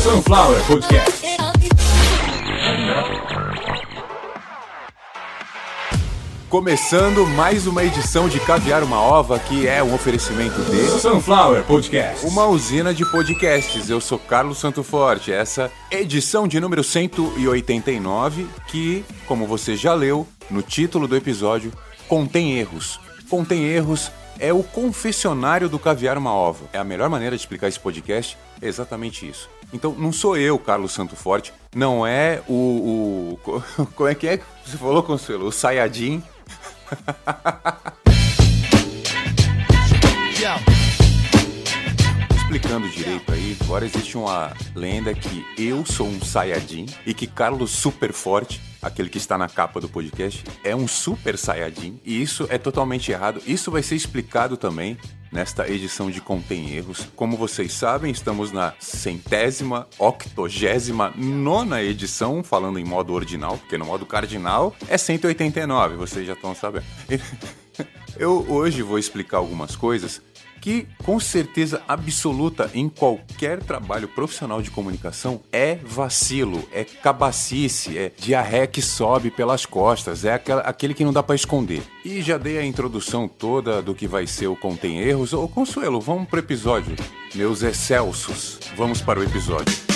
Sunflower Podcast. Começando mais uma edição de Caviar uma Ova, que é um oferecimento de Sunflower Podcast, uma usina de podcasts. Eu sou Carlos Santo Forte. Essa edição de número 189, que, como você já leu no título do episódio, contém erros. Contém erros é o confessionário do Caviar uma Ova. É a melhor maneira de explicar esse podcast, é exatamente isso. Então, não sou eu, Carlos Santo Forte, não é o, o como é que é que você falou, Consuelo? O Sayajin Explicando direito aí, agora existe uma lenda que eu sou um Sayajin e que Carlos Super Forte, aquele que está na capa do podcast, é um Super Sayajin. E isso é totalmente errado. Isso vai ser explicado também nesta edição de Contém Erros. Como vocês sabem, estamos na centésima, octogésima, nona edição, falando em modo ordinal, porque no modo cardinal é 189, vocês já estão sabendo. Eu hoje vou explicar algumas coisas que com certeza absoluta em qualquer trabalho profissional de comunicação é vacilo, é cabacice, é diarreia que sobe pelas costas, é aquele que não dá para esconder. E já dei a introdução toda do que vai ser o Contém Erros. Ô Consuelo, vamos pro episódio. Meus excelsos, vamos para o episódio.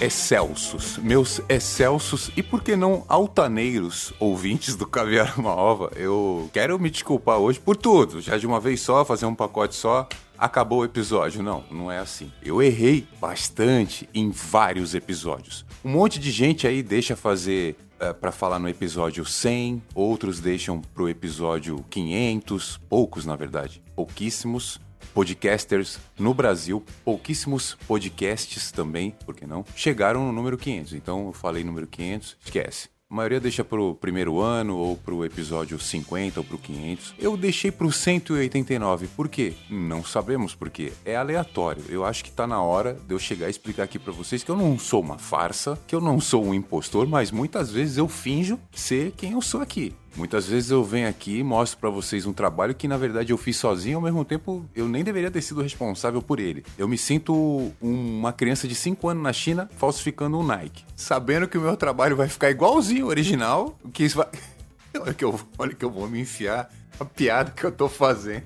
Excelsos, meus excelsos e por que não altaneiros ouvintes do Caviar Uma Ova, eu quero me desculpar hoje por tudo, já de uma vez só, fazer um pacote só, acabou o episódio. Não, não é assim. Eu errei bastante em vários episódios. Um monte de gente aí deixa fazer é, para falar no episódio 100, outros deixam pro episódio 500, poucos na verdade, pouquíssimos podcasters no Brasil, pouquíssimos podcasts também, por que não, chegaram no número 500. Então eu falei número 500, esquece. A maioria deixa pro primeiro ano, ou pro episódio 50, ou pro 500. Eu deixei pro 189, por quê? Não sabemos por quê. É aleatório. Eu acho que tá na hora de eu chegar e explicar aqui para vocês que eu não sou uma farsa, que eu não sou um impostor, mas muitas vezes eu finjo ser quem eu sou aqui. Muitas vezes eu venho aqui e mostro para vocês um trabalho que na verdade eu fiz sozinho, ao mesmo tempo eu nem deveria ter sido responsável por ele. Eu me sinto uma criança de 5 anos na China falsificando um Nike, sabendo que o meu trabalho vai ficar igualzinho original, que isso vai Olha que eu, olha que eu vou me enfiar a piada que eu tô fazendo.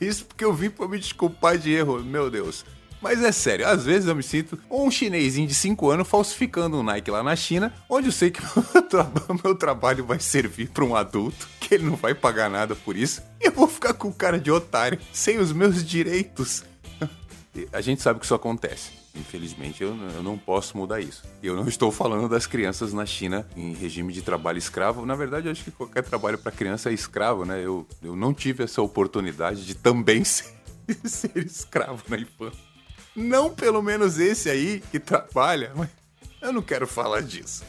Isso porque eu vim para me desculpar de erro, meu Deus. Mas é sério, às vezes eu me sinto um chinesinho de 5 anos falsificando um Nike lá na China, onde eu sei que meu trabalho vai servir para um adulto, que ele não vai pagar nada por isso, e eu vou ficar com cara de otário, sem os meus direitos. A gente sabe que isso acontece. Infelizmente, eu, eu não posso mudar isso. Eu não estou falando das crianças na China em regime de trabalho escravo. Na verdade, eu acho que qualquer trabalho para criança é escravo, né? Eu, eu não tive essa oportunidade de também ser, ser escravo na infância. Não pelo menos esse aí que trabalha, mas eu não quero falar disso.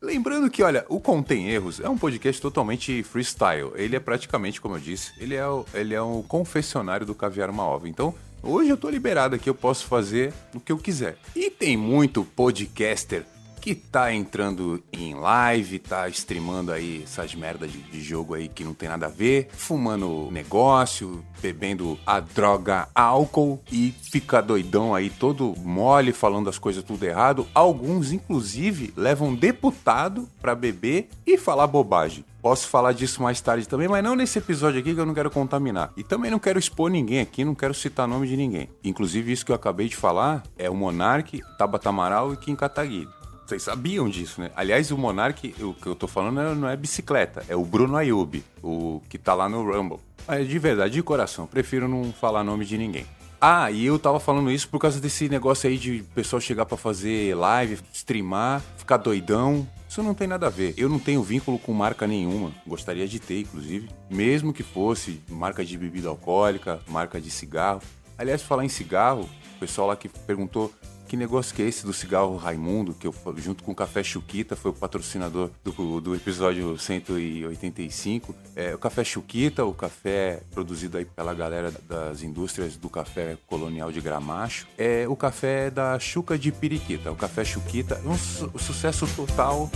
Lembrando que, olha, o Contém Erros é um podcast totalmente freestyle. Ele é praticamente, como eu disse, ele é o, ele é o confessionário do Caviar Uma Ova. Então, hoje eu tô liberado aqui, eu posso fazer o que eu quiser. E tem muito podcaster que tá entrando em live, tá streamando aí essas merdas de, de, jogo aí que não tem nada a ver, fumando negócio, bebendo a droga álcool e fica doidão aí todo mole falando as coisas tudo errado. Alguns inclusive levam deputado para beber e falar bobagem. Posso falar disso mais tarde também, mas não nesse episódio aqui que eu não quero contaminar. E também não quero expor ninguém aqui, não quero citar nome de ninguém. Inclusive, isso que eu acabei de falar é o Monark, Tabata Amaral e Kim Kataguiri. Vocês sabiam disso, né? Aliás, o Monark, o que eu tô falando não é bicicleta, é o Bruno Ayub, o que tá lá no Rumble. Mas de verdade, de coração, prefiro não falar nome de ninguém. Ah, e eu tava falando isso por causa desse negócio aí de pessoal chegar para fazer live, streamar, ficar doidão. Isso não tem nada a ver. Eu não tenho vínculo com marca nenhuma. Gostaria de ter, inclusive. Mesmo que fosse marca de bebida alcoólica, marca de cigarro. Aliás, falar em cigarro, o pessoal lá que perguntou que negócio que é esse do cigarro Raimundo, que eu junto com o Café Chuquita foi o patrocinador do, do episódio 185. É, o Café Chuquita, o café produzido aí pela galera das indústrias do café colonial de Gramacho, é o café da Chuca de Periquita. O Café Chuquita, um, su sucesso total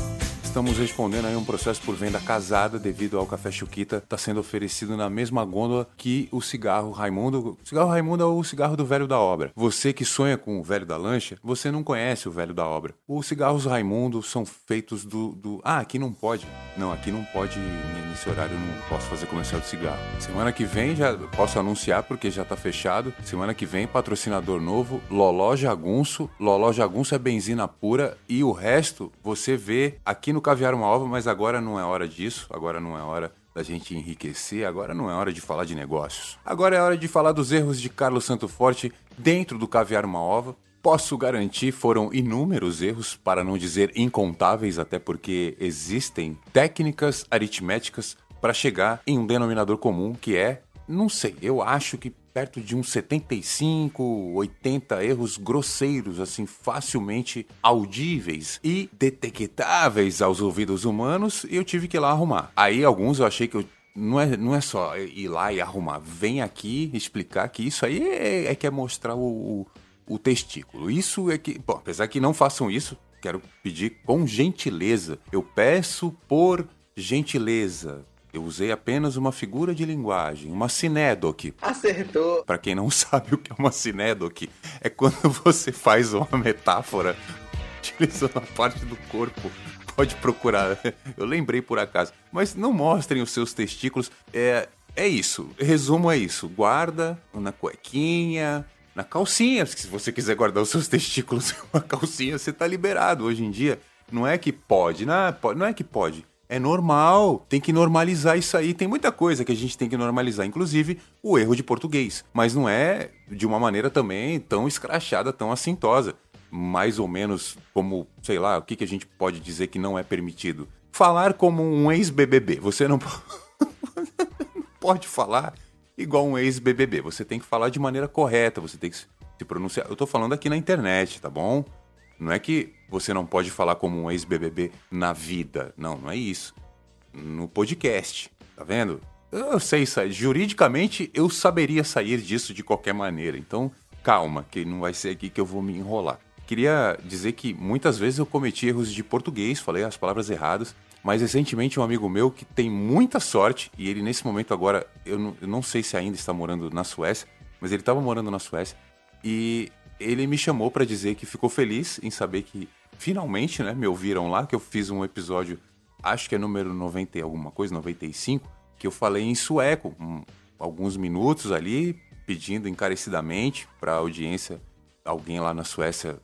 Estamos respondendo aí um processo por venda casada devido ao café Chuquita está sendo oferecido na mesma gôndola que o cigarro Raimundo. O cigarro Raimundo é o cigarro do velho da obra. Você que sonha com o velho da lancha, você não conhece o velho da obra. Os cigarros Raimundo são feitos do, do... Ah, aqui não pode. Não, aqui não pode, nesse horário eu não posso fazer comercial de cigarro. Semana que vem já posso anunciar porque já está fechado. Semana que vem, patrocinador novo, Loló Jagunço. Loló Jagunço é benzina pura e o resto você vê aqui no Caviar uma Ova, mas agora não é hora disso, agora não é hora da gente enriquecer, agora não é hora de falar de negócios. Agora é hora de falar dos erros de Carlos Santo Forte dentro do Caviar uma Ova. Posso garantir, foram inúmeros erros, para não dizer incontáveis, até porque existem técnicas aritméticas para chegar em um denominador comum que é, não sei, eu acho que perto de uns 75, 80 erros grosseiros, assim, facilmente audíveis e detectáveis aos ouvidos humanos, e eu tive que ir lá arrumar. Aí alguns eu achei que eu não é, não é só ir lá e arrumar, vem aqui explicar que isso aí é, é que é mostrar o, o, o testículo. Isso é que, bom, apesar que não façam isso, quero pedir com gentileza. Eu peço por gentileza, eu usei apenas uma figura de linguagem, uma sinédoque. Acertou! Para quem não sabe o que é uma sinédoque, é quando você faz uma metáfora utilizando a parte do corpo. Pode procurar, eu lembrei por acaso. Mas não mostrem os seus testículos. É, é isso, resumo é isso. Guarda na cuequinha, na calcinha. Se você quiser guardar os seus testículos em uma calcinha, você tá liberado. Hoje em dia, não é que pode, não é, não é que pode é normal, tem que normalizar isso aí. Tem muita coisa que a gente tem que normalizar, inclusive o erro de português. Mas não é de uma maneira também tão escrachada, tão assintosa. Mais ou menos como, sei lá, o que, que a gente pode dizer que não é permitido? Falar como um ex-BBB. Você não pode falar igual um ex-BBB. Você tem que falar de maneira correta, você tem que se pronunciar. Eu tô falando aqui na internet, tá bom? Não é que você não pode falar como um ex-BBB na vida. Não, não é isso. No podcast, tá vendo? Eu sei sair. Juridicamente, eu saberia sair disso de qualquer maneira. Então, calma, que não vai ser aqui que eu vou me enrolar. Queria dizer que muitas vezes eu cometi erros de português, falei as palavras erradas. Mas recentemente um amigo meu que tem muita sorte, e ele nesse momento agora, eu não, eu não sei se ainda está morando na Suécia, mas ele estava morando na Suécia, e ele me chamou para dizer que ficou feliz em saber que finalmente, né, me ouviram lá, que eu fiz um episódio, acho que é número 90 e alguma coisa, 95, que eu falei em sueco, um, alguns minutos ali, pedindo encarecidamente para a audiência, alguém lá na Suécia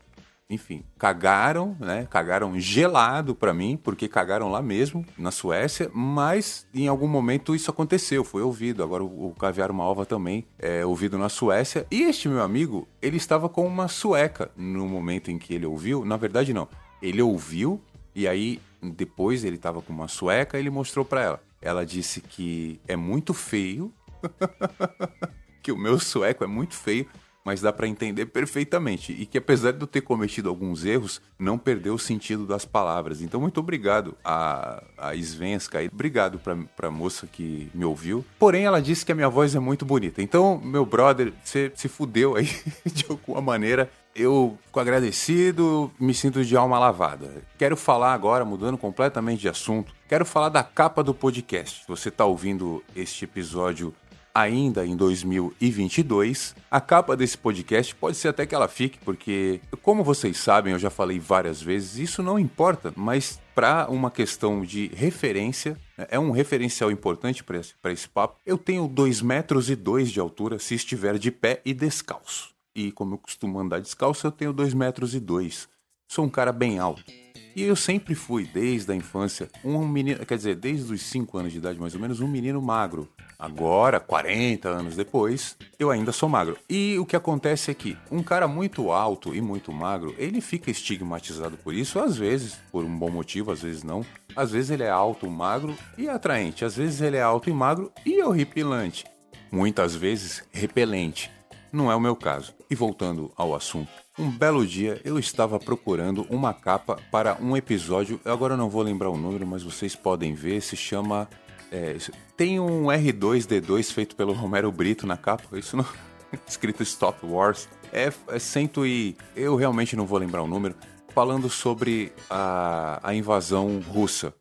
enfim, cagaram, né? Cagaram gelado para mim, porque cagaram lá mesmo, na Suécia, mas em algum momento isso aconteceu, foi ouvido. Agora o, Caviar Uma Ova também é ouvido na Suécia. E este meu amigo, ele estava com uma sueca no momento em que ele ouviu. Na verdade, não. Ele ouviu e aí depois ele estava com uma sueca e ele mostrou para ela. Ela disse que é muito feio, que o meu sueco é muito feio, mas dá para entender perfeitamente. E que apesar de eu ter cometido alguns erros, não perdeu o sentido das palavras. Então, muito obrigado a, a Svenska e obrigado para a moça que me ouviu. Porém, ela disse que a minha voz é muito bonita. Então, meu brother, você se fudeu aí de alguma maneira. Eu fico agradecido, me sinto de alma lavada. Quero falar agora, mudando completamente de assunto, quero falar da capa do podcast. Você está ouvindo este episódio ainda em 2022. A capa desse podcast pode ser até que ela fique, porque, como vocês sabem, eu já falei várias vezes, isso não importa, mas para uma questão de referência, né, é um referencial importante para esse, esse papo. Eu tenho 2 metros e dois de altura se estiver de pé e descalço. E como eu costumo andar descalço, eu tenho 2 metros e dois. Sou um cara bem alto. E eu sempre fui, desde a infância, um menino, quer dizer, desde os 5 anos de idade mais ou menos, um menino magro. Agora, 40 anos depois, eu ainda sou magro. E o que acontece é que um cara muito alto e muito magro, ele fica estigmatizado por isso, às vezes por um bom motivo, às vezes não. Às vezes ele é alto, magro e atraente, às vezes ele é alto e magro e horripilante. Muitas vezes repelente. Não é o meu caso. E voltando ao assunto, um belo dia eu estava procurando uma capa para um episódio, agora não vou lembrar o número, mas vocês podem ver, se chama. É, tem um R2D2 feito pelo Romero Brito na capa, isso não. escrito Stop Wars. É, é cento e. Eu realmente não vou lembrar o número. falando sobre a, a invasão russa.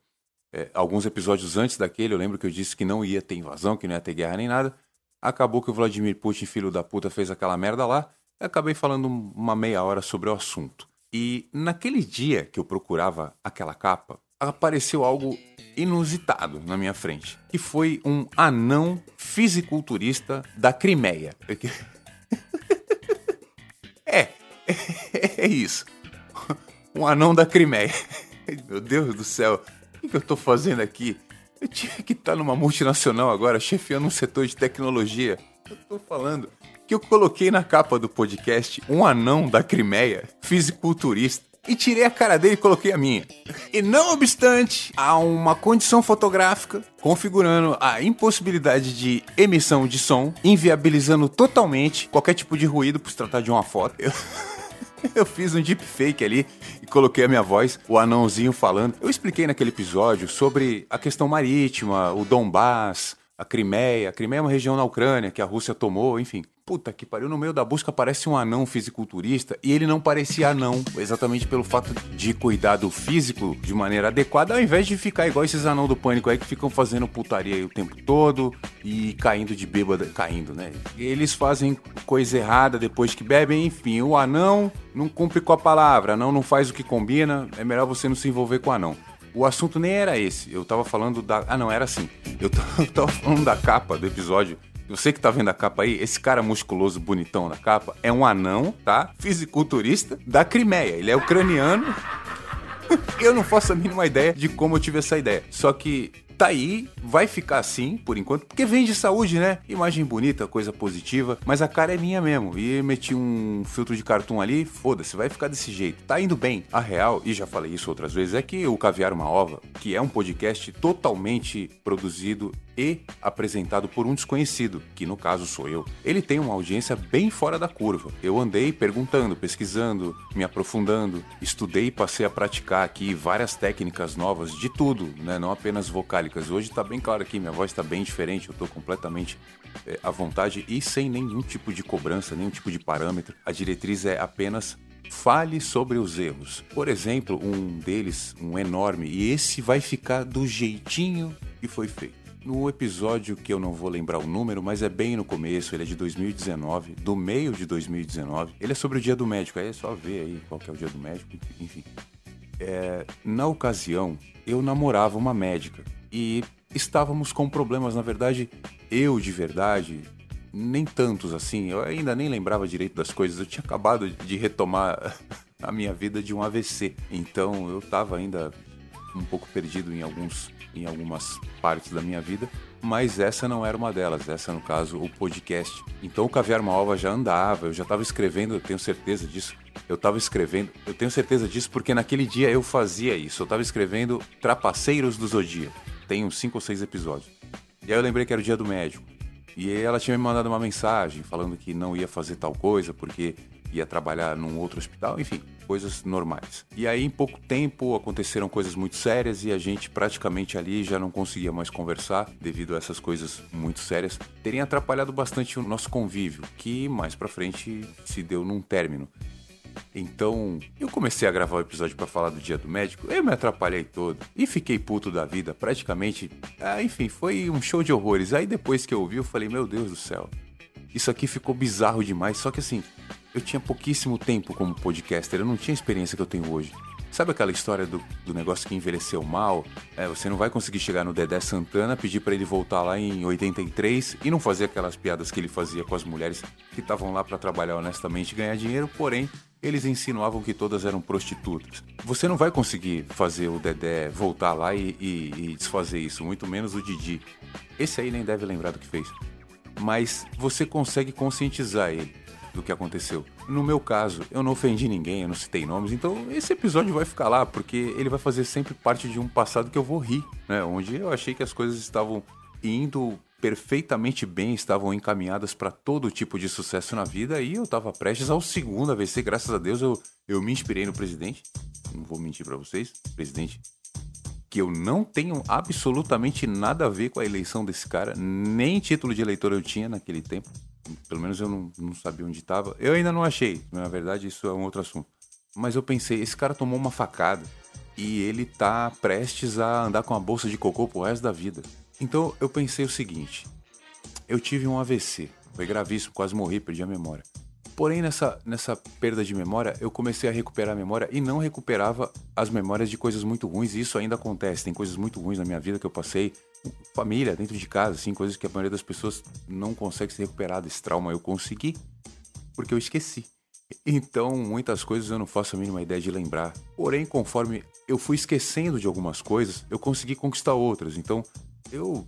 É, alguns episódios antes daquele, eu lembro que eu disse que não ia ter invasão, que não ia ter guerra nem nada. Acabou que o Vladimir Putin, filho da puta, fez aquela merda lá. Eu acabei falando uma meia hora sobre o assunto. E naquele dia que eu procurava aquela capa, apareceu algo inusitado na minha frente, que foi um anão fisiculturista da Crimeia. É, é isso. Um anão da Crimeia. Meu Deus do céu, o que eu tô fazendo aqui? Eu tinha que estar tá numa multinacional agora, chefiando um setor de tecnologia. Eu tô falando que eu coloquei na capa do podcast um anão da Crimeia, fisiculturista, e tirei a cara dele e coloquei a minha. E não obstante, há uma condição fotográfica configurando a impossibilidade de emissão de som, inviabilizando totalmente qualquer tipo de ruído por se tratar de uma foto. Eu... Eu fiz um deepfake ali e coloquei a minha voz, o anãozinho falando. Eu expliquei naquele episódio sobre a questão marítima, o Donbass, a Crimeia. A Crimeia é uma região na Ucrânia que a Rússia tomou, enfim. Puta que pariu, no meio da busca aparece um anão fisiculturista e ele não parecia anão, exatamente pelo fato de cuidar do físico de maneira adequada, ao invés de ficar igual esses anão do pânico aí que ficam fazendo putaria o tempo todo e caindo de bêbada, caindo, né? Eles fazem coisa errada depois que bebem, enfim, o anão não cumpre com a palavra, anão não faz o que combina, é melhor você não se envolver com o anão. O assunto nem era esse, eu tava falando da. Ah, não, era assim. Eu tava falando da capa do episódio você que tá vendo a capa aí, esse cara musculoso, bonitão na capa, é um anão, tá? Fisiculturista da Crimeia. Ele é ucraniano. eu não faço a mínima ideia de como eu tive essa ideia. Só que tá aí, vai ficar assim por enquanto, porque vem de saúde, né? Imagem bonita, coisa positiva, mas a cara é minha mesmo. E meti um filtro de cartoon ali, foda-se, vai ficar desse jeito. Tá indo bem. A real, e já falei isso outras vezes, é que o Caviar Uma Ova, que é um podcast totalmente produzido e apresentado por um desconhecido, que no caso sou eu. Ele tem uma audiência bem fora da curva. Eu andei perguntando, pesquisando, me aprofundando, estudei e passei a praticar aqui várias técnicas novas de tudo, né? não apenas vocálicas. Hoje está bem claro aqui, minha voz está bem diferente, eu estou completamente é, à vontade e sem nenhum tipo de cobrança, nenhum tipo de parâmetro. A diretriz é apenas fale sobre os erros. Por exemplo, um deles, um enorme, e esse vai ficar do jeitinho que foi feito no episódio que eu não vou lembrar o número, mas é bem no começo, ele é de 2019, do meio de 2019. Ele é sobre o dia do médico, aí é só ver aí qual é o dia do médico, enfim. É, na ocasião, eu namorava uma médica e estávamos com problemas, na verdade, eu de verdade, nem tantos assim, eu ainda nem lembrava direito das coisas, eu tinha acabado de retomar a minha vida de um AVC, então eu estava ainda um pouco perdido em alguns em algumas partes da minha vida, mas essa não era uma delas, essa no caso o podcast. Então o Caviar Malva já andava, eu já estava escrevendo, eu tenho certeza disso. Eu estava escrevendo, eu tenho certeza disso porque naquele dia eu fazia isso. Eu estava escrevendo Trapaceiros do Zodíaco. Tem uns 5 ou 6 episódios. E aí eu lembrei que era o dia do médico. E ela tinha me mandado uma mensagem falando que não ia fazer tal coisa porque ia trabalhar num outro hospital, enfim coisas normais. E aí, em pouco tempo, aconteceram coisas muito sérias e a gente praticamente ali já não conseguia mais conversar devido a essas coisas muito sérias. Teria atrapalhado bastante o nosso convívio, que mais pra frente se deu num término. Então, eu comecei a gravar o episódio para falar do dia do médico, eu me atrapalhei todo e fiquei puto da vida, praticamente. Ah, enfim, foi um show de horrores. Aí depois que eu ouvi, eu falei: Meu Deus do céu, isso aqui ficou bizarro demais. Só que assim, eu tinha pouquíssimo tempo como podcaster, eu não tinha a experiência que eu tenho hoje. Sabe aquela história do, do negócio que envelheceu mal? É, você não vai conseguir chegar no Dedé Santana, pedir para ele voltar lá em 83 e não fazer aquelas piadas que ele fazia com as mulheres que estavam lá para trabalhar honestamente e ganhar dinheiro, porém eles insinuavam que todas eram prostitutas. Você não vai conseguir fazer o Dedé voltar lá e, e, e desfazer isso, muito menos o Didi. Esse aí nem deve lembrar do que fez. Mas você consegue conscientizar ele do que aconteceu. No meu caso, eu não ofendi ninguém, eu não citei nomes, então esse episódio vai ficar lá, porque ele vai fazer sempre parte de um passado que eu vou rir, né? Onde eu achei que as coisas estavam indo perfeitamente bem, estavam encaminhadas para todo tipo de sucesso na vida e eu estava prestes ao segundo AVC, graças a Deus eu, eu me inspirei no presidente, não vou mentir para vocês, presidente que eu não tenho absolutamente nada a ver com a eleição desse cara, nem título de eleitor eu tinha naquele tempo. Pelo menos eu não, não sabia onde estava. Eu ainda não achei, na verdade, isso é um outro assunto. mas eu pensei, esse cara tomou uma facada e ele tá prestes a andar com a bolsa de cocô pro resto da vida. Então eu pensei o seguinte: eu tive um AVC, foi gravíssimo, quase morri, perdi a memória. Porém, nessa, nessa perda de memória, eu comecei a recuperar a memória e não recuperava as memórias de coisas muito ruins, e isso ainda acontece. Tem coisas muito ruins na minha vida que eu passei, família, dentro de casa, assim, coisas que a maioria das pessoas não consegue se recuperar desse trauma. Eu consegui, porque eu esqueci. Então, muitas coisas eu não faço a mínima ideia de lembrar. Porém, conforme eu fui esquecendo de algumas coisas, eu consegui conquistar outras. Então, eu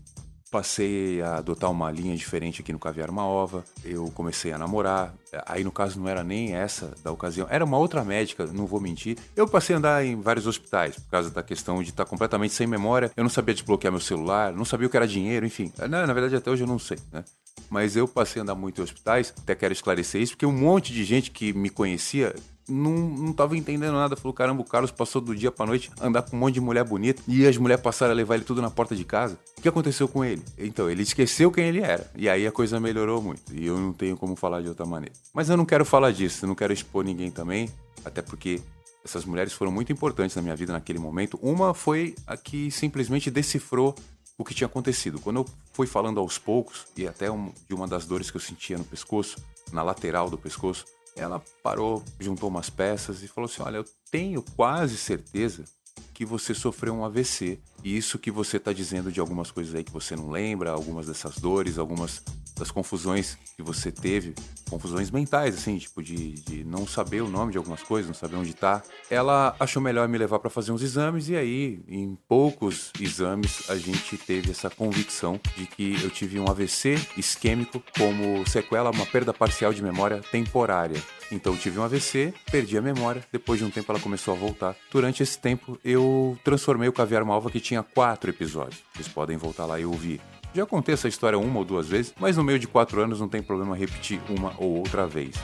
passei a adotar uma linha diferente aqui no Caviar Uma Ova. Eu comecei a namorar. Aí, no caso, não era nem essa da ocasião. Era uma outra médica, não vou mentir. Eu passei a andar em vários hospitais por causa da questão de estar completamente sem memória. Eu não sabia desbloquear meu celular, não sabia o que era dinheiro, enfim. Na, na verdade, até hoje eu não sei, né? Mas eu passei a andar muito em hospitais. Até quero esclarecer isso, porque um monte de gente que me conhecia não, não tava entendendo nada. Falou, caramba, o Carlos passou do dia pra noite andar com um monte de mulher bonita e as mulheres passaram a levar ele tudo na porta de casa. O que aconteceu com ele? Então, ele esqueceu quem ele era. E aí a coisa melhorou muito. E eu não tenho como falar de outra maneira. Mas eu não quero falar disso, não quero expor ninguém também, até porque essas mulheres foram muito importantes na minha vida naquele momento. Uma foi a que simplesmente decifrou o que tinha acontecido. Quando eu fui falando aos poucos, e até um, de uma das dores que eu sentia no pescoço, na lateral do pescoço, ela parou, juntou umas peças e falou assim: Olha, eu tenho quase certeza que você sofreu um AVC. E isso que você está dizendo de algumas coisas aí que você não lembra, algumas dessas dores, algumas das confusões que você teve, confusões mentais, assim, tipo de, de não saber o nome de algumas coisas, não saber onde tá. Ela achou melhor me levar para fazer uns exames e aí, em poucos exames, a gente teve essa convicção de que eu tive um AVC isquêmico como sequela, uma perda parcial de memória temporária. Então eu tive um AVC, perdi a memória, depois de um tempo ela começou a voltar. Durante esse tempo eu transformei o Caviar Malva que tinha quatro episódios. Vocês podem voltar lá e ouvir. Já contei essa história uma ou duas vezes, mas no meio de quatro anos não tem problema repetir uma ou outra vez.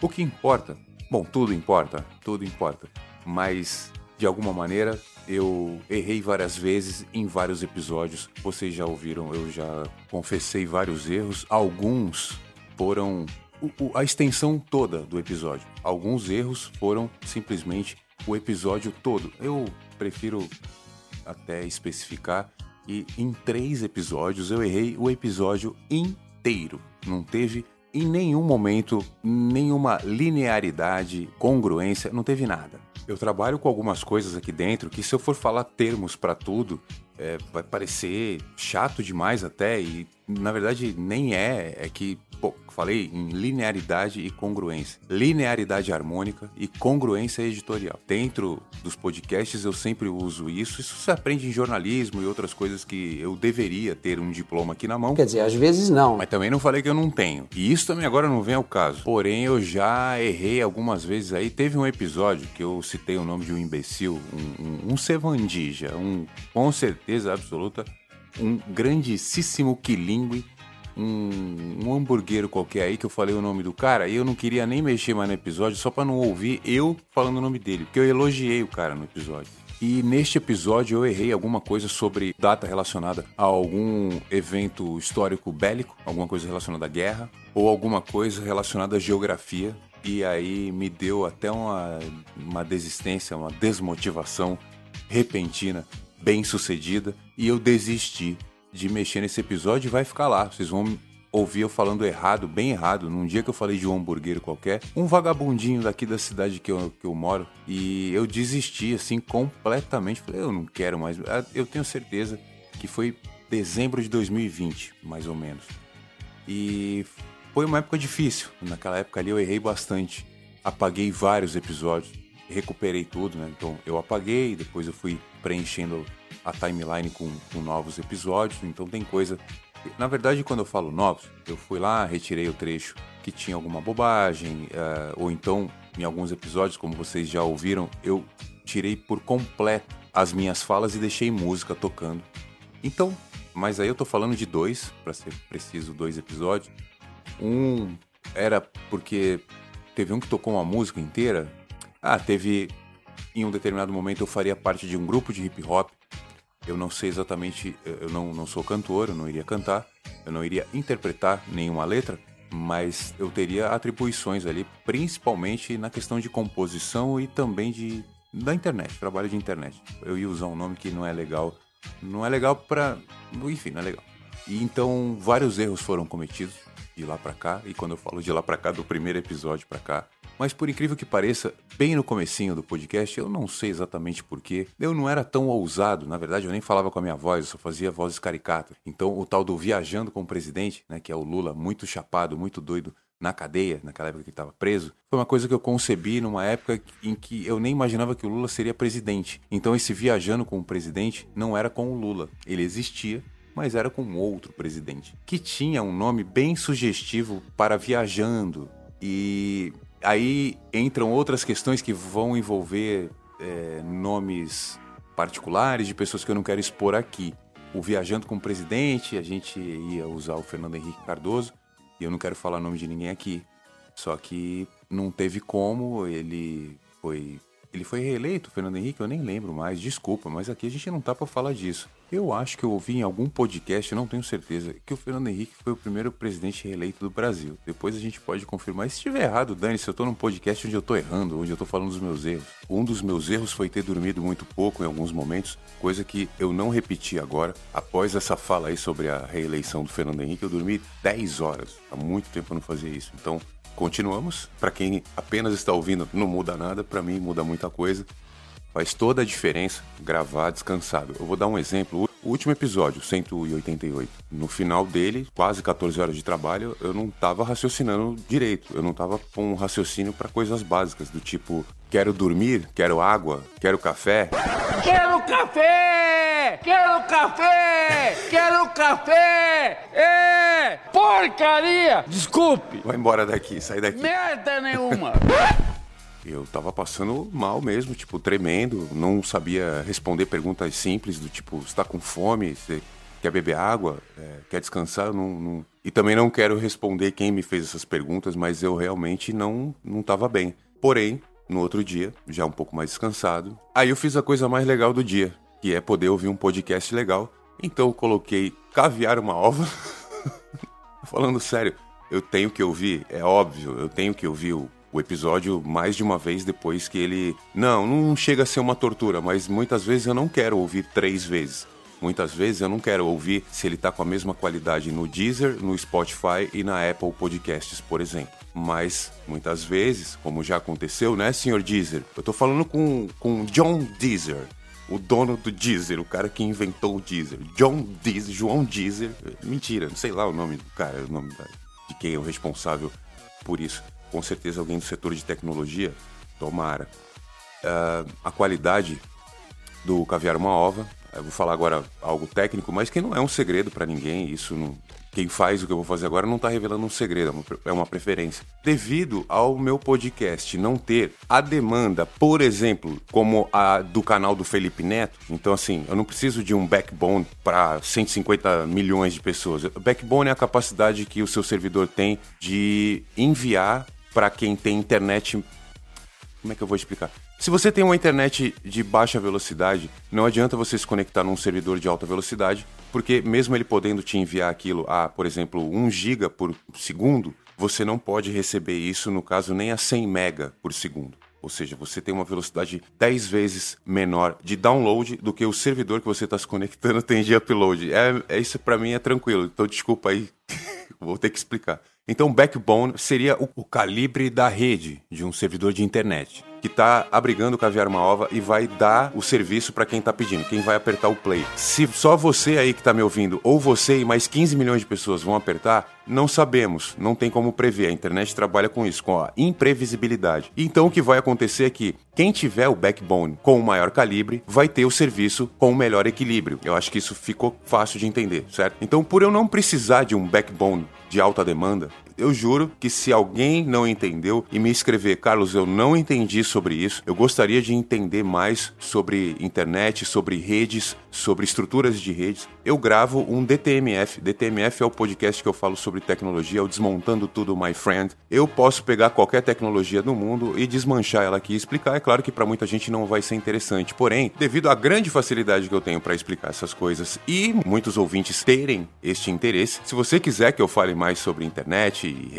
O que importa? Bom, tudo importa, tudo importa. Mas, de alguma maneira, eu errei várias vezes em vários episódios. Vocês já ouviram, eu já confessei vários erros. Alguns foram a extensão toda do episódio. Alguns erros foram simplesmente o episódio todo. Eu prefiro até especificar que em três episódios eu errei o episódio inteiro. Não teve em nenhum momento nenhuma linearidade, congruência, não teve nada. Eu trabalho com algumas coisas aqui dentro que se eu for falar termos para tudo, é, vai parecer chato demais até e na verdade nem é, é que Falei em linearidade e congruência. Linearidade harmônica e congruência editorial. Dentro dos podcasts eu sempre uso isso. Isso se aprende em jornalismo e outras coisas que eu deveria ter um diploma aqui na mão. Quer dizer, às vezes não. Mas também não falei que eu não tenho. E isso também agora não vem ao caso. Porém, eu já errei algumas vezes aí. Teve um episódio que eu citei o nome de um imbecil, um, um, um sevandija, um, com certeza absoluta, um grandíssimo quilingue um, um hambúrguer qualquer aí que eu falei o nome do cara e eu não queria nem mexer mais no episódio só para não ouvir eu falando o nome dele, porque eu elogiei o cara no episódio. E neste episódio eu errei alguma coisa sobre data relacionada a algum evento histórico bélico, alguma coisa relacionada à guerra, ou alguma coisa relacionada à geografia. E aí me deu até uma, uma desistência, uma desmotivação repentina, bem sucedida, e eu desisti de mexer nesse episódio vai ficar lá. Vocês vão ouvir eu falando errado, bem errado, num dia que eu falei de um hambúrguer qualquer, um vagabundinho daqui da cidade que eu, que eu moro, e eu desisti, assim, completamente. Falei, eu não quero mais. Ah, eu tenho certeza que foi dezembro de 2020, mais ou menos. E foi uma época difícil. Naquela época ali eu errei bastante. Apaguei vários episódios, recuperei tudo, né? Então eu apaguei, depois eu fui preenchendo a timeline com, com novos episódios, então tem coisa. Na verdade, quando eu falo novos, eu fui lá, retirei o trecho que tinha alguma bobagem, uh, ou então em alguns episódios, como vocês já ouviram, eu tirei por completo as minhas falas e deixei música tocando. Então, mas aí eu tô falando de dois, para ser preciso, dois episódios. Um era porque teve um que tocou uma música inteira. Ah, teve em um determinado momento eu faria parte de um grupo de hip hop eu não sei exatamente, eu não, não sou cantor, eu não iria cantar, eu não iria interpretar nenhuma letra, mas eu teria atribuições ali, principalmente na questão de composição e também de da internet, trabalho de internet. Eu ia usar um nome que não é legal, não é legal para, enfim, não é legal. E então vários erros foram cometidos de lá para cá, e quando eu falo de lá para cá do primeiro episódio para cá, mas por incrível que pareça, bem no comecinho do podcast, eu não sei exatamente porquê, eu não era tão ousado, na verdade eu nem falava com a minha voz, eu só fazia vozes caricatas. Então o tal do viajando com o presidente, né, que é o Lula muito chapado, muito doido, na cadeia, naquela época que estava preso, foi uma coisa que eu concebi numa época em que eu nem imaginava que o Lula seria presidente. Então esse viajando com o presidente não era com o Lula, ele existia, mas era com outro presidente, que tinha um nome bem sugestivo para viajando. E Aí entram outras questões que vão envolver é, nomes particulares de pessoas que eu não quero expor aqui. O Viajando com o Presidente, a gente ia usar o Fernando Henrique Cardoso, e eu não quero falar nome de ninguém aqui. Só que não teve como, ele foi ele foi reeleito, Fernando Henrique, eu nem lembro mais, desculpa, mas aqui a gente não tá para falar disso. Eu acho que eu ouvi em algum podcast, não tenho certeza, que o Fernando Henrique foi o primeiro presidente reeleito do Brasil. Depois a gente pode confirmar. E se estiver errado, Dani, se eu tô num podcast onde eu tô errando, onde eu tô falando dos meus erros. Um dos meus erros foi ter dormido muito pouco em alguns momentos, coisa que eu não repeti agora. Após essa fala aí sobre a reeleição do Fernando Henrique, eu dormi 10 horas. Há muito tempo eu não fazia isso. Então, continuamos. Para quem apenas está ouvindo, não muda nada. Para mim, muda muita coisa. Faz toda a diferença gravar descansado. Eu vou dar um exemplo. O último episódio, 188. No final dele, quase 14 horas de trabalho, eu não tava raciocinando direito. Eu não tava com um raciocínio para coisas básicas, do tipo: quero dormir, quero água, quero café. Quero café! Quero café! Quero café! É! Porcaria! Desculpe! Vai embora daqui, sai daqui. Merda nenhuma! Eu tava passando mal mesmo, tipo, tremendo, não sabia responder perguntas simples do tipo, você tá com fome, você quer beber água, é, quer descansar, não, não, E também não quero responder quem me fez essas perguntas, mas eu realmente não, não tava bem. Porém, no outro dia, já um pouco mais descansado, aí eu fiz a coisa mais legal do dia, que é poder ouvir um podcast legal. Então eu coloquei caviar uma ova. Falando sério, eu tenho que ouvir, é óbvio, eu tenho que ouvir o o episódio mais de uma vez depois que ele. Não, não chega a ser uma tortura, mas muitas vezes eu não quero ouvir três vezes. Muitas vezes eu não quero ouvir se ele está com a mesma qualidade no Deezer, no Spotify e na Apple Podcasts, por exemplo. Mas muitas vezes, como já aconteceu, né, senhor Deezer? Eu tô falando com, com John Deezer, o dono do Deezer, o cara que inventou o Deezer. John Deezer, João Deezer. Mentira, não sei lá o nome do cara, o nome de quem é o responsável por isso com certeza alguém do setor de tecnologia, tomara. Uh, a qualidade do caviar uma ova, eu vou falar agora algo técnico, mas que não é um segredo para ninguém, isso não, quem faz o que eu vou fazer agora não está revelando um segredo, é uma preferência. Devido ao meu podcast não ter a demanda, por exemplo, como a do canal do Felipe Neto, então assim, eu não preciso de um backbone para 150 milhões de pessoas. Backbone é a capacidade que o seu servidor tem de enviar para quem tem internet. Como é que eu vou explicar? Se você tem uma internet de baixa velocidade, não adianta você se conectar num servidor de alta velocidade, porque mesmo ele podendo te enviar aquilo a, por exemplo, 1 GB por segundo, você não pode receber isso, no caso, nem a 100 MB por segundo. Ou seja, você tem uma velocidade 10 vezes menor de download do que o servidor que você está se conectando tem de upload. É, é isso para mim é tranquilo. Então desculpa aí, vou ter que explicar. Então, backbone seria o, o calibre da rede de um servidor de internet que está abrigando o caviar uma ova e vai dar o serviço para quem está pedindo, quem vai apertar o play. Se só você aí que está me ouvindo, ou você e mais 15 milhões de pessoas vão apertar, não sabemos, não tem como prever. A internet trabalha com isso, com a imprevisibilidade. Então o que vai acontecer é que quem tiver o backbone com o maior calibre vai ter o serviço com o melhor equilíbrio. Eu acho que isso ficou fácil de entender, certo? Então, por eu não precisar de um backbone de alta demanda, eu juro que se alguém não entendeu e me escrever, Carlos, eu não entendi sobre isso, eu gostaria de entender mais sobre internet, sobre redes, sobre estruturas de redes, eu gravo um DTMF. DTMF é o podcast que eu falo sobre tecnologia, o Desmontando Tudo My Friend. Eu posso pegar qualquer tecnologia do mundo e desmanchar ela aqui e explicar. É claro que para muita gente não vai ser interessante, porém, devido à grande facilidade que eu tenho para explicar essas coisas e muitos ouvintes terem este interesse, se você quiser que eu fale mais sobre internet e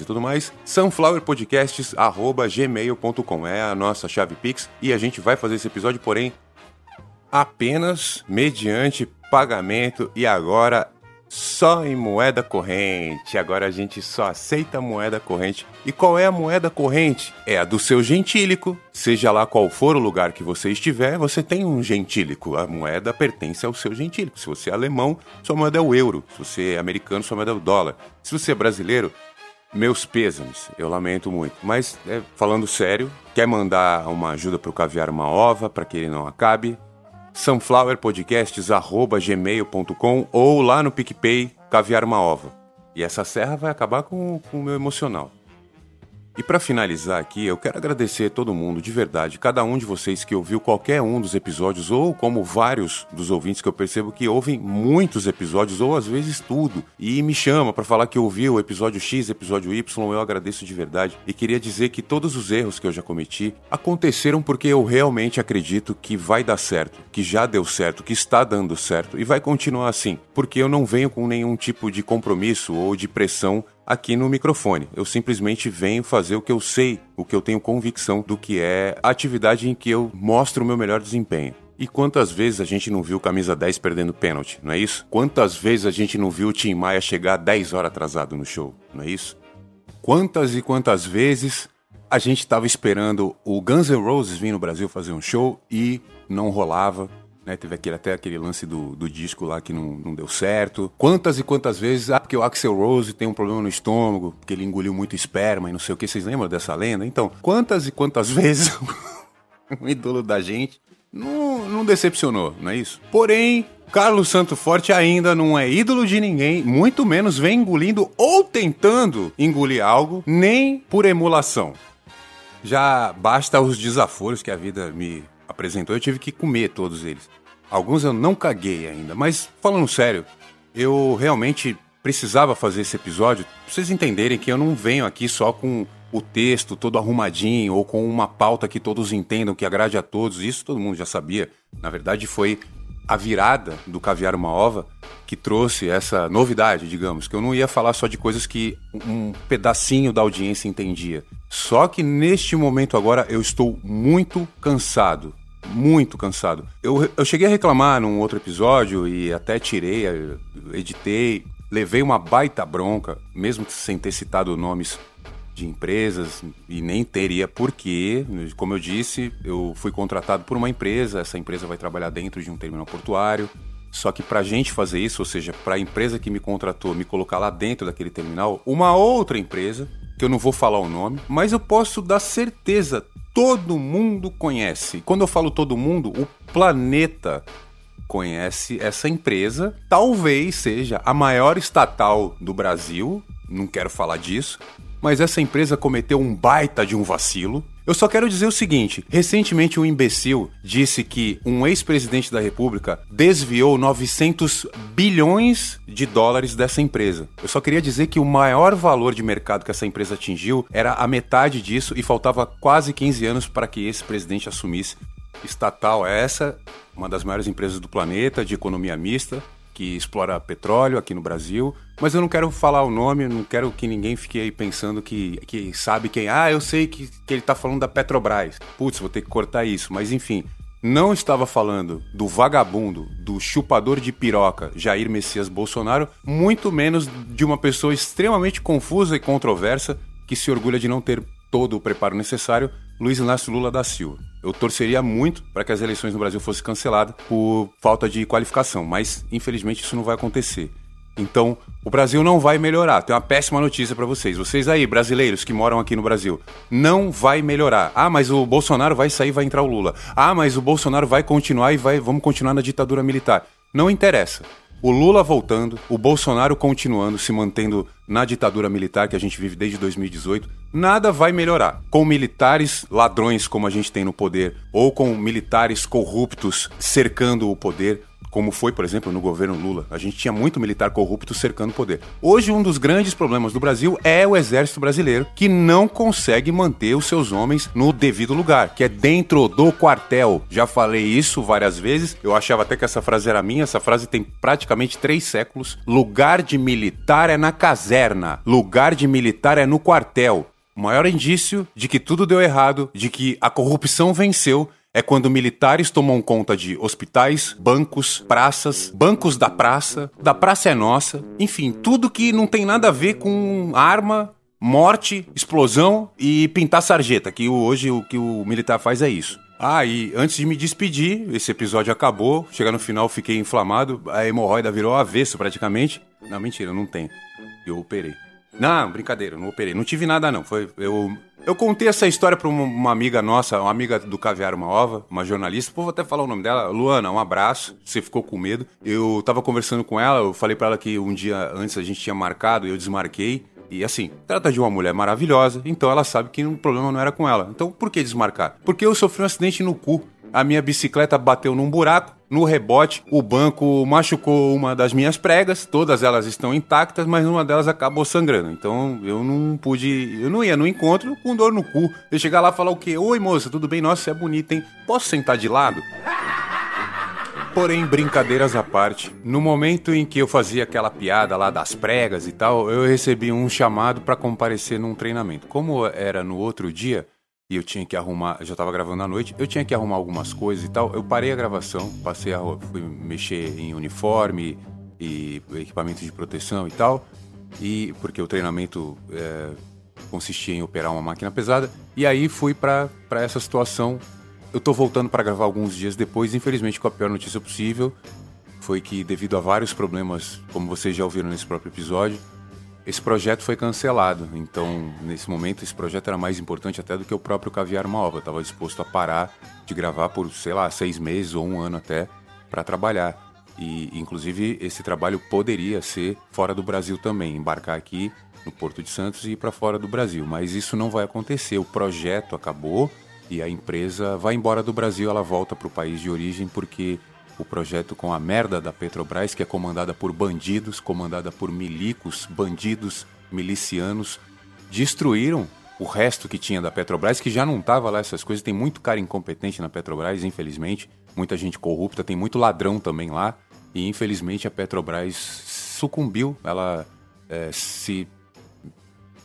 e tudo mais, sunflowerpodcasts@gmail.com é a nossa chave Pix e a gente vai fazer esse episódio, porém apenas mediante pagamento e agora só em moeda corrente. Agora a gente só aceita moeda corrente. E qual é a moeda corrente? É a do seu gentílico. Seja lá qual for o lugar que você estiver, você tem um gentílico. A moeda pertence ao seu gentílico. Se você é alemão, sua moeda é o euro. Se você é americano, sua moeda é o dólar. Se você é brasileiro, meus pêsames, eu lamento muito. Mas, é, falando sério, quer mandar uma ajuda para o Caviar Uma Ova, para que ele não acabe? sunflowerpodcasts.gmail.com ou lá no PicPay Caviar Uma Ova. E essa serra vai acabar com, com o meu emocional. E para finalizar aqui, eu quero agradecer todo mundo, de verdade, cada um de vocês que ouviu qualquer um dos episódios, ou como vários dos ouvintes que eu percebo que ouvem muitos episódios, ou às vezes tudo, e me chama para falar que ouviu o episódio X, episódio Y, eu agradeço de verdade. E queria dizer que todos os erros que eu já cometi aconteceram porque eu realmente acredito que vai dar certo, que já deu certo, que está dando certo e vai continuar assim, porque eu não venho com nenhum tipo de compromisso ou de pressão aqui no microfone. Eu simplesmente venho fazer o que eu sei, o que eu tenho convicção do que é a atividade em que eu mostro o meu melhor desempenho. E quantas vezes a gente não viu camisa 10 perdendo pênalti, não é isso? Quantas vezes a gente não viu o Tim Maia chegar 10 horas atrasado no show, não é isso? Quantas e quantas vezes a gente estava esperando o Guns N' Roses vir no Brasil fazer um show e não rolava, né? Teve aquele, até aquele lance do, do disco lá que não, não deu certo. Quantas e quantas vezes, ah, porque o Axel Rose tem um problema no estômago, porque ele engoliu muito esperma e não sei o que. Vocês lembram dessa lenda? Então, quantas e quantas vezes o ídolo da gente não, não decepcionou, não é isso? Porém, Carlos Santo Forte ainda não é ídolo de ninguém, muito menos vem engolindo ou tentando engolir algo, nem por emulação. Já basta os desaforos que a vida me apresentou, eu tive que comer todos eles. Alguns eu não caguei ainda, mas falando sério, eu realmente precisava fazer esse episódio pra vocês entenderem que eu não venho aqui só com o texto todo arrumadinho ou com uma pauta que todos entendam, que agrade a todos. Isso todo mundo já sabia. Na verdade, foi a virada do Caviar Uma Ova que trouxe essa novidade, digamos, que eu não ia falar só de coisas que um pedacinho da audiência entendia. Só que neste momento agora eu estou muito cansado muito cansado. Eu, eu cheguei a reclamar num outro episódio e até tirei, editei, levei uma baita bronca, mesmo sem ter citado nomes de empresas e nem teria porquê. Como eu disse, eu fui contratado por uma empresa, essa empresa vai trabalhar dentro de um terminal portuário. Só que para a gente fazer isso, ou seja, para a empresa que me contratou me colocar lá dentro daquele terminal, uma outra empresa, que eu não vou falar o nome, mas eu posso dar certeza todo mundo conhece. Quando eu falo todo mundo, o planeta conhece essa empresa. Talvez seja a maior estatal do Brasil, não quero falar disso, mas essa empresa cometeu um baita de um vacilo. Eu só quero dizer o seguinte: recentemente um imbecil disse que um ex-presidente da República desviou 900 bilhões de dólares dessa empresa. Eu só queria dizer que o maior valor de mercado que essa empresa atingiu era a metade disso e faltava quase 15 anos para que esse presidente assumisse. Estatal é essa, uma das maiores empresas do planeta, de economia mista, que explora petróleo aqui no Brasil, mas eu não quero falar o nome, não quero que ninguém fique aí pensando que, que sabe quem. Ah, eu sei que, que ele tá falando da Petrobras. Putz, vou ter que cortar isso, mas enfim. Não estava falando do vagabundo, do chupador de piroca Jair Messias Bolsonaro, muito menos de uma pessoa extremamente confusa e controversa que se orgulha de não ter todo o preparo necessário, Luiz Inácio Lula da Silva. Eu torceria muito para que as eleições no Brasil fossem canceladas por falta de qualificação, mas infelizmente isso não vai acontecer. Então, o Brasil não vai melhorar. Tem uma péssima notícia para vocês. Vocês aí, brasileiros que moram aqui no Brasil, não vai melhorar. Ah, mas o Bolsonaro vai sair, vai entrar o Lula. Ah, mas o Bolsonaro vai continuar e vai, vamos continuar na ditadura militar. Não interessa. O Lula voltando, o Bolsonaro continuando se mantendo na ditadura militar que a gente vive desde 2018, nada vai melhorar. Com militares ladrões como a gente tem no poder, ou com militares corruptos cercando o poder, como foi, por exemplo, no governo Lula. A gente tinha muito militar corrupto cercando o poder. Hoje, um dos grandes problemas do Brasil é o exército brasileiro, que não consegue manter os seus homens no devido lugar, que é dentro do quartel. Já falei isso várias vezes, eu achava até que essa frase era minha, essa frase tem praticamente três séculos. Lugar de militar é na caserna, lugar de militar é no quartel. O maior indício de que tudo deu errado, de que a corrupção venceu, é quando militares tomam conta de hospitais, bancos, praças, bancos da praça, da praça é nossa, enfim, tudo que não tem nada a ver com arma, morte, explosão e pintar sarjeta, que hoje o que o militar faz é isso. Ah, e antes de me despedir, esse episódio acabou, chegar no final fiquei inflamado, a hemorroida virou avesso praticamente. Não, mentira, não tem. Eu operei. Não, brincadeira, não operei. Não tive nada não, foi eu eu contei essa história para uma, amiga nossa, uma amiga do Caviar Uma Ova, uma jornalista. Vou até falar o nome dela. Luana, um abraço. Você ficou com medo. Eu tava conversando com ela, eu falei para ela que um dia antes a gente tinha marcado, eu desmarquei. E assim, trata de uma mulher maravilhosa, então ela sabe que o problema não era com ela. Então por que desmarcar? Porque eu sofri um acidente no cu a minha bicicleta bateu num buraco. No rebote, o banco machucou uma das minhas pregas, todas elas estão intactas, mas uma delas acabou sangrando. Então eu não pude, eu não ia no encontro com dor no cu. Eu chegar lá e falar o quê? Oi moça, tudo bem? Nossa, você é bonita, hein? Posso sentar de lado? Porém, brincadeiras à parte, no momento em que eu fazia aquela piada lá das pregas e tal, eu recebi um chamado para comparecer num treinamento. Como era no outro dia, e eu tinha que arrumar, eu já estava gravando à noite, eu tinha que arrumar algumas coisas e tal. Eu parei a gravação, passei a fui mexer em uniforme e equipamento de proteção e tal, e porque o treinamento é, consistia em operar uma máquina pesada. E aí fui para essa situação. Eu tô voltando para gravar alguns dias depois, infelizmente com a pior notícia possível, foi que devido a vários problemas, como vocês já ouviram nesse próprio episódio, esse projeto foi cancelado. Então, nesse momento, esse projeto era mais importante até do que o próprio Caviar Malva. Eu estava disposto a parar de gravar por, sei lá, seis meses ou um ano até para trabalhar. E, inclusive, esse trabalho poderia ser fora do Brasil também, embarcar aqui no Porto de Santos e ir para fora do Brasil. Mas isso não vai acontecer. O projeto acabou e a empresa vai embora do Brasil, ela volta para o país de origem porque o projeto com a merda da Petrobras, que é comandada por bandidos, comandada por milicos, bandidos, milicianos, destruíram o resto que tinha da Petrobras, que já não estava lá essas coisas. Tem muito cara incompetente na Petrobras, infelizmente. Muita gente corrupta, tem muito ladrão também lá. E infelizmente a Petrobras sucumbiu. Ela é, se.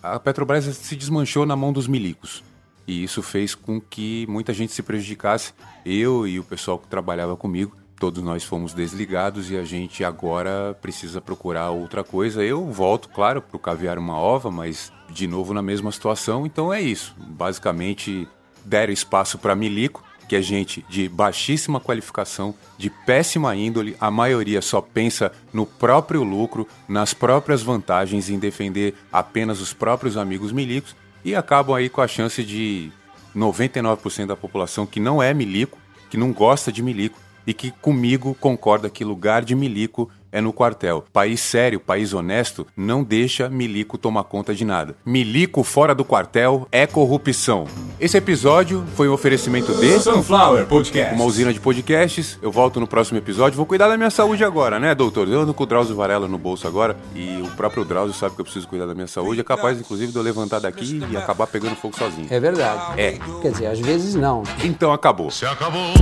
A Petrobras se desmanchou na mão dos milicos. E isso fez com que muita gente se prejudicasse. Eu e o pessoal que trabalhava comigo todos nós fomos desligados e a gente agora precisa procurar outra coisa. Eu volto, claro, para o caviar uma ova, mas de novo na mesma situação. Então é isso. Basicamente, deram espaço para milico, que é gente de baixíssima qualificação, de péssima índole, a maioria só pensa no próprio lucro, nas próprias vantagens, em defender apenas os próprios amigos milicos e acabam aí com a chance de 99% da população que não é milico, que não gosta de milico, e que comigo concorda que lugar de milico é no quartel. País sério, país honesto, não deixa milico tomar conta de nada. Milico fora do quartel é corrupção. Esse episódio foi um oferecimento de Sunflower Podcast. Uma usina de podcasts. Eu volto no próximo episódio. Vou cuidar da minha saúde agora, né, doutor? Eu ando com o Drauzio Varela no bolso agora e o próprio Drauzio sabe que eu preciso cuidar da minha saúde. É capaz, inclusive, de eu levantar daqui e acabar pegando fogo sozinho. É verdade. É. Quer dizer, às vezes não. Então acabou. Se acabou.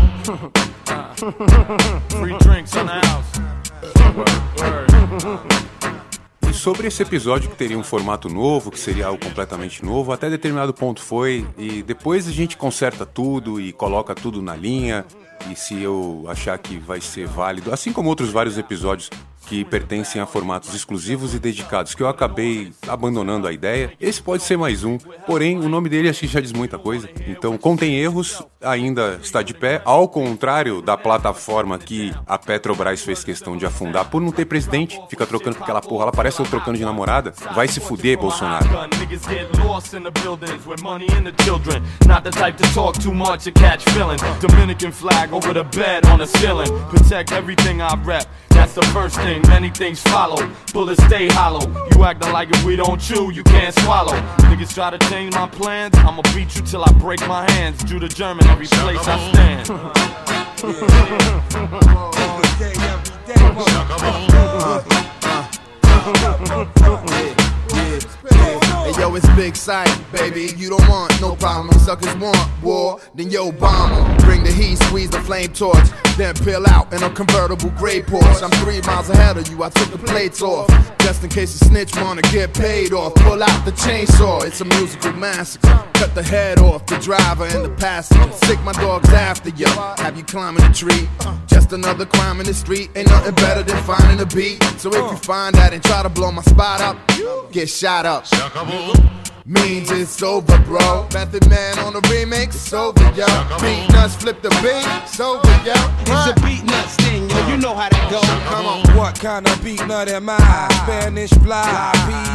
House. E sobre esse episódio que teria um formato novo, que seria algo completamente novo, até determinado ponto foi, e depois a gente conserta tudo e coloca tudo na linha, e se eu achar que vai ser válido, assim como outros vários episódios que pertencem a formatos exclusivos e dedicados, que eu acabei abandonando a ideia. Esse pode ser mais um, porém o nome dele acho que já diz muita coisa. Então, contém erros, ainda está de pé, ao contrário da plataforma que a Petrobras fez questão de afundar por não ter presidente, fica trocando com aquela porra, ela parece eu trocando de namorada. Vai se fuder, Bolsonaro. That's the first thing. Chain, many things follow. Bullets stay hollow. You acting like if we don't chew, you can't swallow. Niggas try to change my plans, I'ma beat you till I break my hands. Judah German, every place I stand. Hey yo, it's big sight, baby. You don't want no problem. Suckers want war, then yo bomb. Bring the heat, squeeze the flame torch, then peel out in a convertible gray Porsche. I'm three miles ahead of you. I took the plates off, just in case a snitch wanna get paid off. Pull out the chainsaw. It's a musical massacre. Cut the head off the driver and the passenger. Sick my dogs after you. Have you climbing a tree? Just another crime in the street. Ain't nothing better than finding a beat. So if you find that and try to blow my spot up, get shot up. Means it's over, bro. Method Man on the remix, it's over, yo. Beat nuts, flip the beat, it's over, yo. It's a beat nut sting, yo. You know how that go. Come on. What kind of beat nut am I? Spanish fly,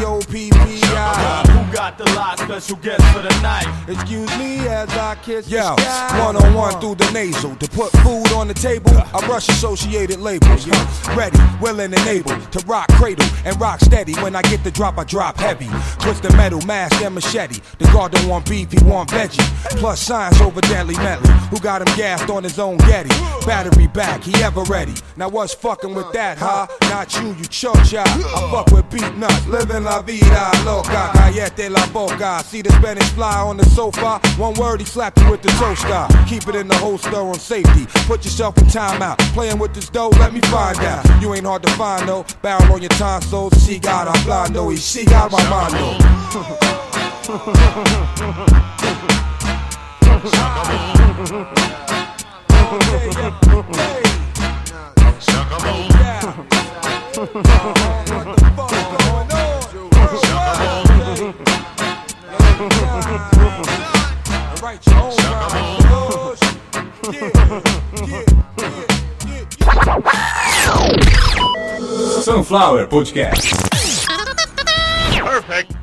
P-O-P-P-I. Who got the lot? Special guest for the night. Excuse me as I kiss Yo, one on one through the nasal. To put food on the table, I brush associated labels. Yo, ready, willing and able to rock cradle and rock steady. When I get the drop, I drop heavy. Twist the metal, mask and machete. The guard don't want beef, he want veggie. Plus science over deadly medley. Who got him gassed on his own Getty? Battery back, he ever ready. Now what's fucking with that, huh? Not you, you chocha. I fuck with beat nuts, living la vida loca. Callete la boca. See the Spanish fly on the sofa. One word, he slapped you with the toaster. Keep it in the holster on safety. Put yourself in timeout. Playing with this dough, let me find out. You ain't hard to find, though. Barrel on your tonsils. She got a blando. y She got my mind, Right, Sunflower Podcast. Perfect.